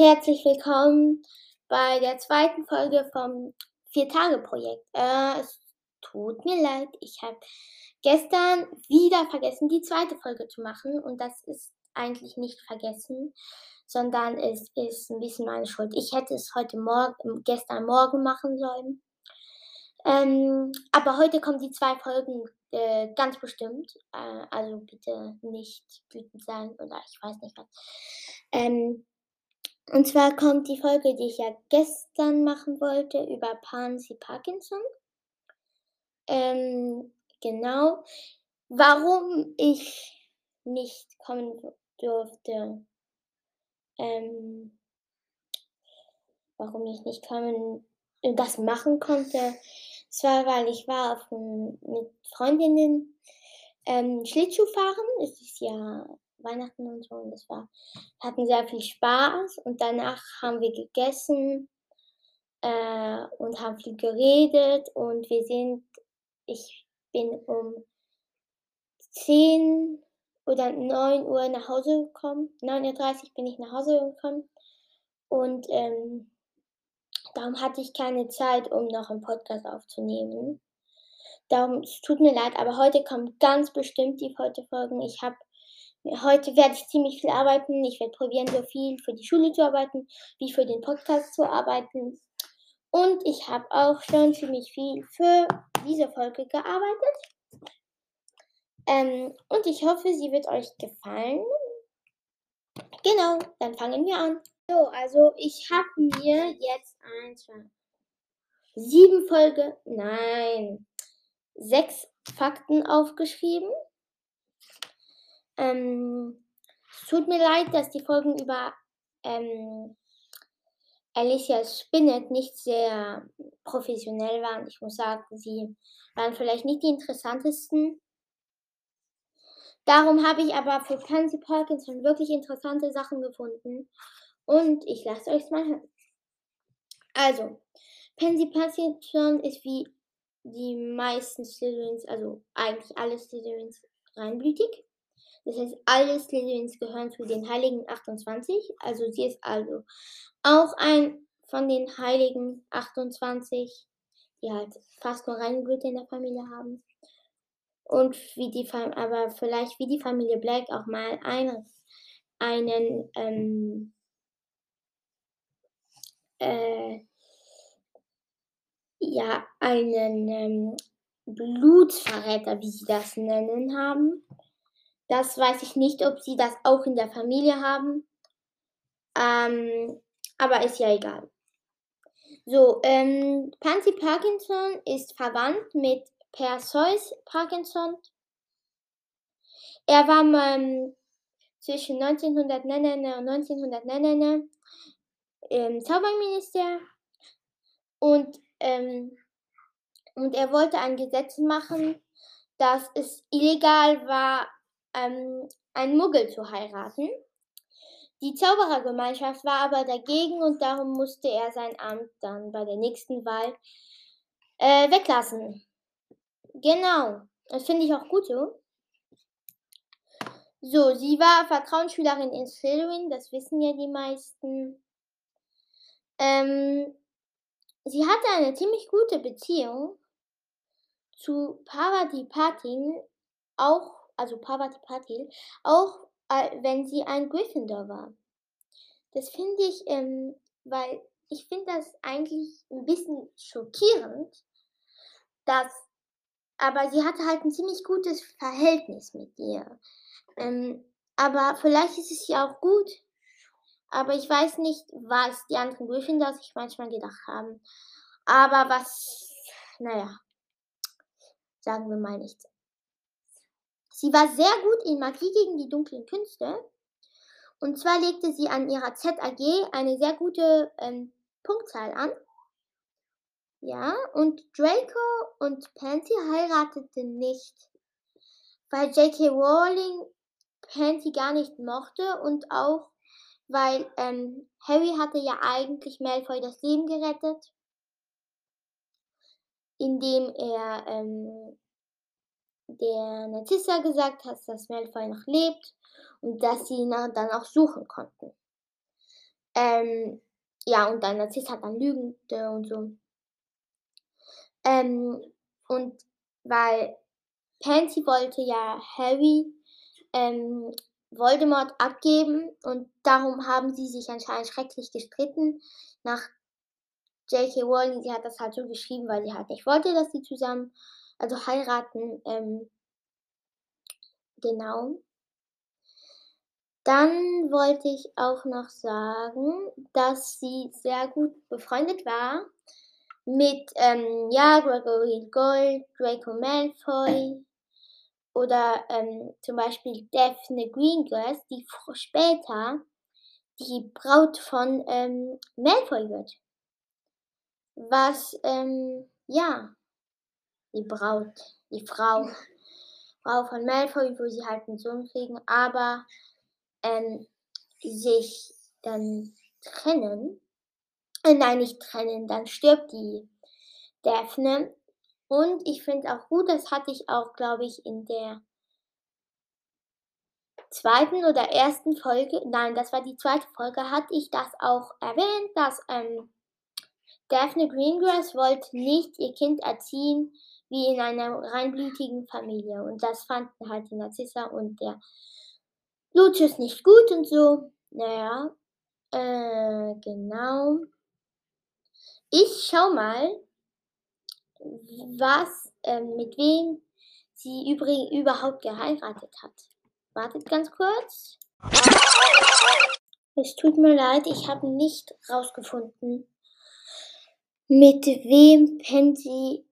herzlich willkommen bei der zweiten Folge vom Vier-Tage-Projekt. Äh, es tut mir leid, ich habe gestern wieder vergessen, die zweite Folge zu machen und das ist eigentlich nicht vergessen, sondern es ist ein bisschen meine Schuld. Ich hätte es heute Morgen, gestern Morgen machen sollen. Ähm, aber heute kommen die zwei Folgen äh, ganz bestimmt. Äh, also bitte nicht wütend sein oder ich weiß nicht was. Ähm, und zwar kommt die Folge, die ich ja gestern machen wollte, über Pansy Parkinson. Ähm, genau. Warum ich nicht kommen durfte. Ähm, warum ich nicht kommen, das machen konnte. Es war, weil ich war auf, mit Freundinnen ähm, Schlittschuh fahren. Es ist ja Weihnachten und so. Und das war, hatten sehr viel Spaß. Und danach haben wir gegessen äh, und haben viel geredet. Und wir sind, ich bin um 10 oder 9 Uhr nach Hause gekommen. 9.30 Uhr bin ich nach Hause gekommen. Und ähm, darum hatte ich keine Zeit, um noch einen Podcast aufzunehmen. Darum, es tut mir leid, aber heute kommen ganz bestimmt die heute Folgen. Ich habe Heute werde ich ziemlich viel arbeiten. Ich werde probieren, so viel für die Schule zu arbeiten, wie für den Podcast zu arbeiten. Und ich habe auch schon ziemlich viel für diese Folge gearbeitet. Ähm, und ich hoffe, sie wird euch gefallen. Genau, dann fangen wir an. So, also ich habe mir jetzt ein, zwei, sieben Folge, nein, sechs Fakten aufgeschrieben. Ähm, es tut mir leid, dass die Folgen über ähm, Alicia Spinnet nicht sehr professionell waren. Ich muss sagen, sie waren vielleicht nicht die interessantesten. Darum habe ich aber für Pansy Parkinson wirklich interessante Sachen gefunden. Und ich lasse euch mal hören. Also, Pansy Parkinson ist wie die meisten Slytherins, also eigentlich alle Slytherins, reinblütig. Das heißt, alle Slytherins gehören zu den Heiligen 28. Also sie ist also auch ein von den Heiligen 28, die halt fast nur Reinblüte in der Familie haben. Und wie die Fam aber vielleicht wie die Familie Black auch mal ein, einen ähm, äh, ja, einen ähm, Blutsverräter, wie sie das nennen, haben. Das weiß ich nicht, ob sie das auch in der Familie haben. Ähm, aber ist ja egal. So, ähm, Pansy Parkinson ist verwandt mit Perseus Parkinson. Er war ähm, zwischen 1900 und 1900 ähm, Zauberminister und, ähm, und er wollte ein Gesetz machen, dass es illegal war, ähm, einen Muggel zu heiraten. Die Zauberergemeinschaft war aber dagegen und darum musste er sein Amt dann bei der nächsten Wahl äh, weglassen. Genau, das finde ich auch gut so. So, sie war Vertrauensschülerin in Slytherin, das wissen ja die meisten. Ähm, sie hatte eine ziemlich gute Beziehung zu Parvati Patil, auch also Parvati Patil, auch äh, wenn sie ein Gryffindor war. Das finde ich, ähm, weil ich finde das eigentlich ein bisschen schockierend, dass, aber sie hatte halt ein ziemlich gutes Verhältnis mit ihr. Ähm, aber vielleicht ist es ja auch gut. Aber ich weiß nicht, was die anderen Gryffindors sich manchmal gedacht haben. Aber was, naja, sagen wir mal nichts. Sie war sehr gut in Magie gegen die dunklen Künste. Und zwar legte sie an ihrer ZAG eine sehr gute ähm, Punktzahl an. Ja, und Draco und Pansy heirateten nicht, weil J.K. Rowling Pansy gar nicht mochte und auch, weil ähm, Harry hatte ja eigentlich Malfoy das Leben gerettet, indem er ähm, der Narcissa gesagt hat, dass Malfoy noch lebt und dass sie ihn dann auch suchen konnten. Ähm, ja, und dann hat dann Lügende und so. Ähm, und weil Pansy wollte ja Harry ähm, Voldemort abgeben und darum haben sie sich anscheinend schrecklich gestritten. Nach J.K. Rowling, sie hat das halt so geschrieben, weil sie halt nicht wollte, dass sie zusammen, also heiraten. Ähm, genau. Dann wollte ich auch noch sagen, dass sie sehr gut befreundet war mit, ähm, ja, Gregory Gold, Draco Malfoy oder ähm, zum Beispiel Daphne Greengrass, die später die Braut von ähm, Malfoy wird. Was, ähm, ja, die Braut, die Frau, Frau von Malfoy, wo sie halt einen Sohn kriegen, aber ähm, sich dann trennen. Äh, nein, nicht trennen, dann stirbt die Daphne. Und ich finde auch gut, das hatte ich auch, glaube ich, in der zweiten oder ersten Folge, nein, das war die zweite Folge, hatte ich das auch erwähnt, dass ähm, Daphne Greengrass wollte nicht ihr Kind erziehen wie in einer reinblütigen Familie. Und das fanden halt die Narzissa und der Lucius nicht gut und so. Naja, äh, genau. Ich schau mal, was, äh, mit wem sie übrigens überhaupt geheiratet hat. Wartet ganz kurz. Es tut mir leid, ich habe nicht rausgefunden, mit wem Pansy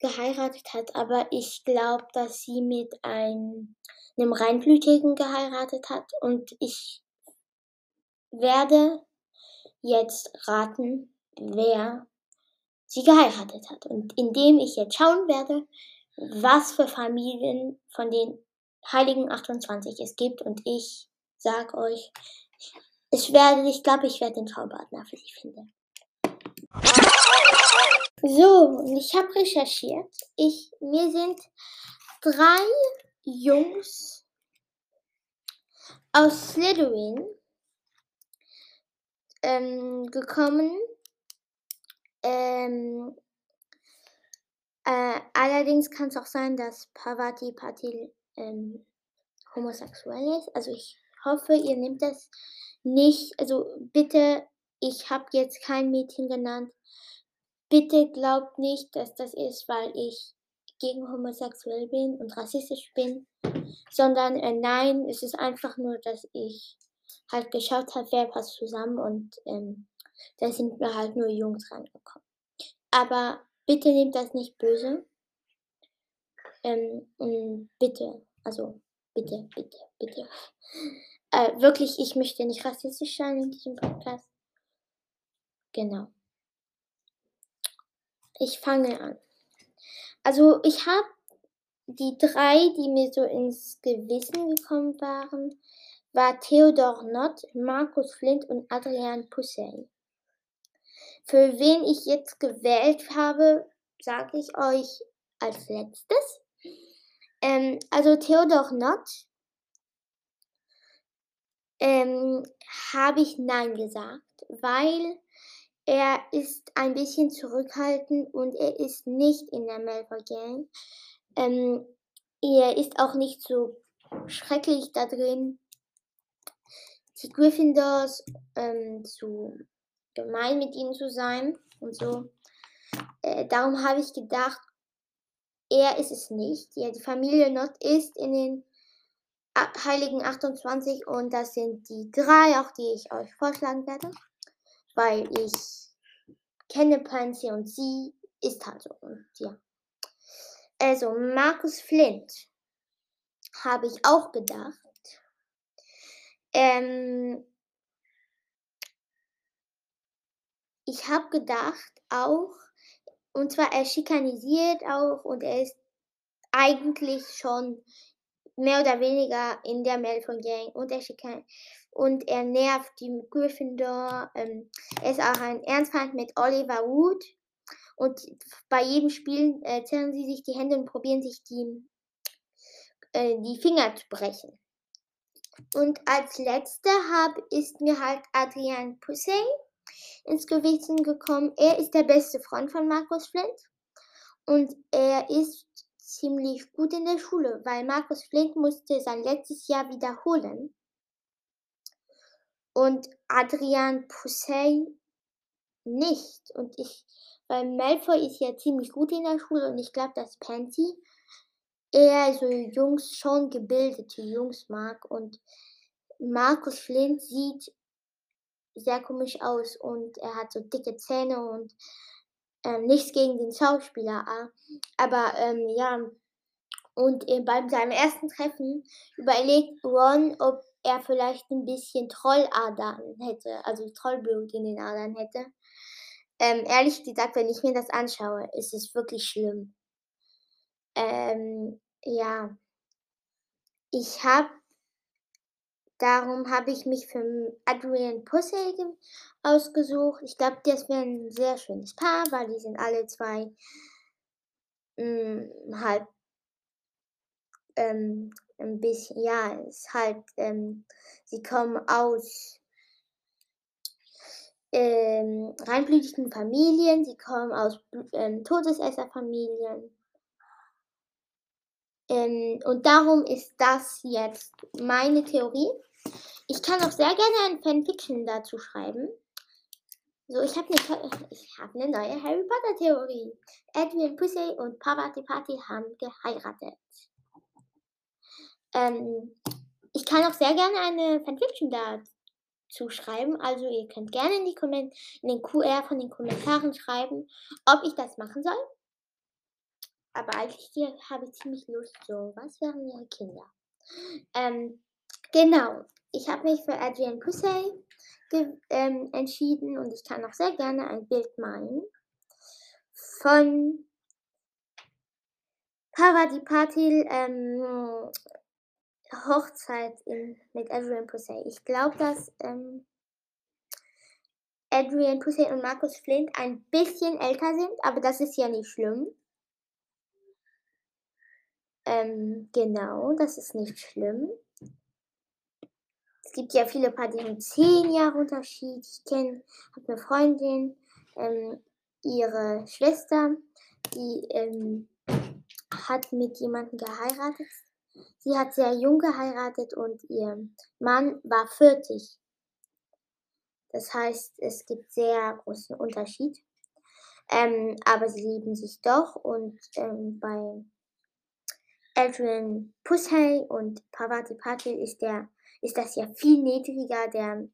geheiratet hat, aber ich glaube, dass sie mit einem, einem Reinblütigen geheiratet hat und ich werde jetzt raten, wer sie geheiratet hat. Und indem ich jetzt schauen werde, was für Familien von den Heiligen 28 es gibt und ich sag euch, ich werde, ich glaube, ich werde den Traumpartner für sie finden. So, ich habe recherchiert. Ich, mir sind drei Jungs aus Slytherin ähm, gekommen. Ähm, äh, allerdings kann es auch sein, dass Pavati Patil ähm, homosexuell ist. Also ich hoffe, ihr nehmt das nicht. Also bitte, ich habe jetzt kein Mädchen genannt. Bitte glaubt nicht, dass das ist, weil ich gegen homosexuell bin und rassistisch bin, sondern äh, nein, es ist einfach nur, dass ich halt geschaut habe, wer passt zusammen und ähm, da sind mir halt nur Jungs reingekommen. Aber bitte nehmt das nicht böse. Ähm, bitte, also bitte, bitte, bitte. Äh, wirklich, ich möchte nicht rassistisch sein in diesem Podcast. Genau. Ich fange an. Also ich habe die drei, die mir so ins Gewissen gekommen waren, war Theodor Nott, Markus Flint und Adrian Pussey. Für wen ich jetzt gewählt habe, sage ich euch als letztes. Ähm, also Theodor Nott ähm, habe ich Nein gesagt, weil er ist ein bisschen zurückhaltend und er ist nicht in der Malfoy Gang. Ähm, er ist auch nicht so schrecklich da drin, die Gryffindors ähm, zu gemein mit ihnen zu sein und so. Äh, darum habe ich gedacht, er ist es nicht. Ja, die Familie Not ist in den Heiligen 28 und das sind die drei, auch die ich euch vorschlagen werde, weil ich kenne Pansy und sie ist halt so. Und ja. Also, Markus Flint habe ich auch gedacht. Ähm, ich habe gedacht auch, und zwar er schikanisiert auch und er ist eigentlich schon mehr oder weniger in der Malfoy Gang und er und er nervt die Gryffindor. Ähm, er ist auch ein Ernstfeind mit Oliver Wood und bei jedem Spiel äh, zerren sie sich die Hände und probieren sich die, äh, die Finger zu brechen. Und als letzter hab, ist mir halt Adrian Pussey ins Gewissen gekommen. Er ist der beste Freund von Markus Flint und er ist ziemlich gut in der Schule, weil Markus Flint musste sein letztes Jahr wiederholen. Und Adrian Pussey nicht. Und ich, weil Malfoy ist ja ziemlich gut in der Schule und ich glaube, dass Pansy eher so Jungs, schon gebildete Jungs mag und Markus Flint sieht sehr komisch aus und er hat so dicke Zähne und ähm, nichts gegen den Schauspieler, ah, aber ähm, ja, und äh, bei seinem ersten Treffen überlegt Ron, ob er vielleicht ein bisschen Trolladern hätte, also Trollblut in den Adern hätte. Ähm, ehrlich gesagt, wenn ich mir das anschaue, ist es wirklich schlimm. Ähm, ja, ich habe, darum habe ich mich für Adrian Pussy ausgesucht. Ich glaube, das wäre ein sehr schönes Paar, weil die sind alle zwei mh, hm, halt ähm, ein bisschen, ja, ist halt, ähm, sie kommen aus ähm, reinblütigen Familien, sie kommen aus ähm, Todesesserfamilien. Ähm, und darum ist das jetzt meine Theorie. Ich kann auch sehr gerne ein Fanfiction dazu schreiben. So, ich habe eine, hab eine neue Harry Potter Theorie. Edwin Pussy und Pavati Party haben geheiratet. Ähm, ich kann auch sehr gerne eine Fanfiction dazu schreiben. Also ihr könnt gerne in, die Komment in den QR von den Kommentaren schreiben, ob ich das machen soll. Aber eigentlich habe ich ziemlich Lust, so, was wären ihre Kinder? Ähm, genau, ich habe mich für Adrian Pussey ähm, entschieden und ich kann auch sehr gerne ein Bild malen von Pavadi Patil ähm, Hochzeit in, mit Adrian Pussey. Ich glaube, dass ähm, Adrian Pussey und Markus Flint ein bisschen älter sind, aber das ist ja nicht schlimm. Ähm, genau, das ist nicht schlimm. Es gibt ja viele Paar, die haben 10 Jahre Unterschied. Ich kenne, habe eine Freundin, ähm, ihre Schwester, die ähm, hat mit jemandem geheiratet. Sie hat sehr jung geheiratet und ihr Mann war 40. Das heißt, es gibt sehr großen Unterschied. Ähm, aber sie lieben sich doch und ähm, bei Adrian Pussey und Pavati Patil ist, der, ist das ja viel niedriger, der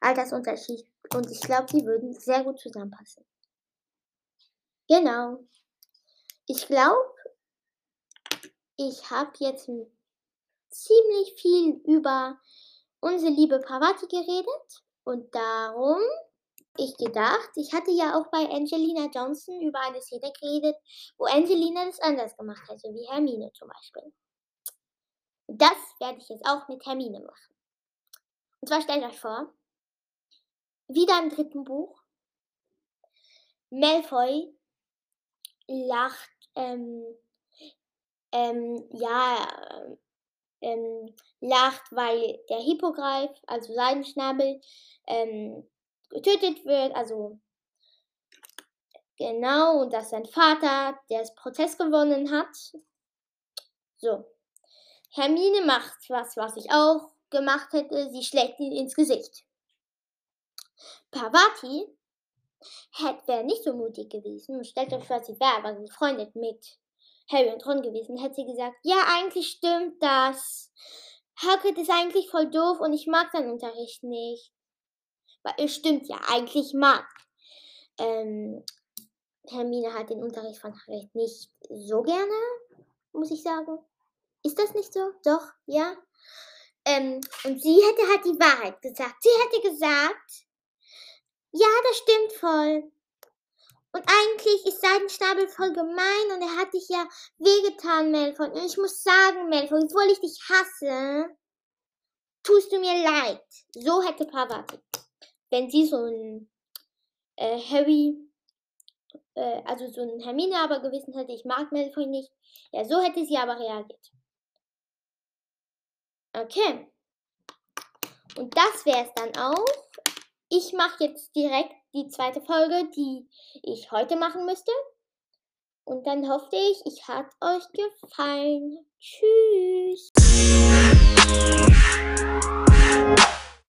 Altersunterschied. Und ich glaube, die würden sehr gut zusammenpassen. Genau. Ich glaube, ich habe jetzt ziemlich viel über unsere liebe Pavati geredet und darum ich gedacht, ich hatte ja auch bei Angelina Johnson über eine Szene geredet, wo Angelina das anders gemacht hätte, wie Hermine zum Beispiel. Das werde ich jetzt auch mit Hermine machen. Und zwar stellt euch vor, wieder im dritten Buch, Malfoy lacht, ähm, ähm, ja, ähm, lacht, weil der Hippogreif, also Seidenschnabel, ähm, getötet wird, also genau, und dass sein Vater der Prozess gewonnen hat. So. Hermine macht was, was ich auch gemacht hätte. Sie schlägt ihn ins Gesicht. Parvati wäre nicht so mutig gewesen und stellt euch vor, sie wäre aber befreundet mit Harry und Ron gewesen, hätte sie gesagt, ja, eigentlich stimmt das. Hagrid ist eigentlich voll doof und ich mag seinen Unterricht nicht. Weil es stimmt ja, eigentlich mag ähm, Hermine hat den Unterricht von Harry nicht so gerne, muss ich sagen. Ist das nicht so? Doch, ja. Ähm, und sie hätte halt die Wahrheit gesagt. Sie hätte gesagt, ja, das stimmt voll. Und eigentlich ist Seidenschnabel voll gemein und er hat dich ja wehgetan, Malfoy. Und ich muss sagen, Malfoy, obwohl ich dich hasse, tust du mir leid. So hätte Pavati wenn sie so ein äh, Harry, äh, also so ein Hermine aber gewesen hätte, ich mag Malfoy nicht, ja, so hätte sie aber reagiert. Okay. Und das wäre es dann auch. Ich mache jetzt direkt die zweite Folge, die ich heute machen müsste. Und dann hoffe ich, es hat euch gefallen. Tschüss.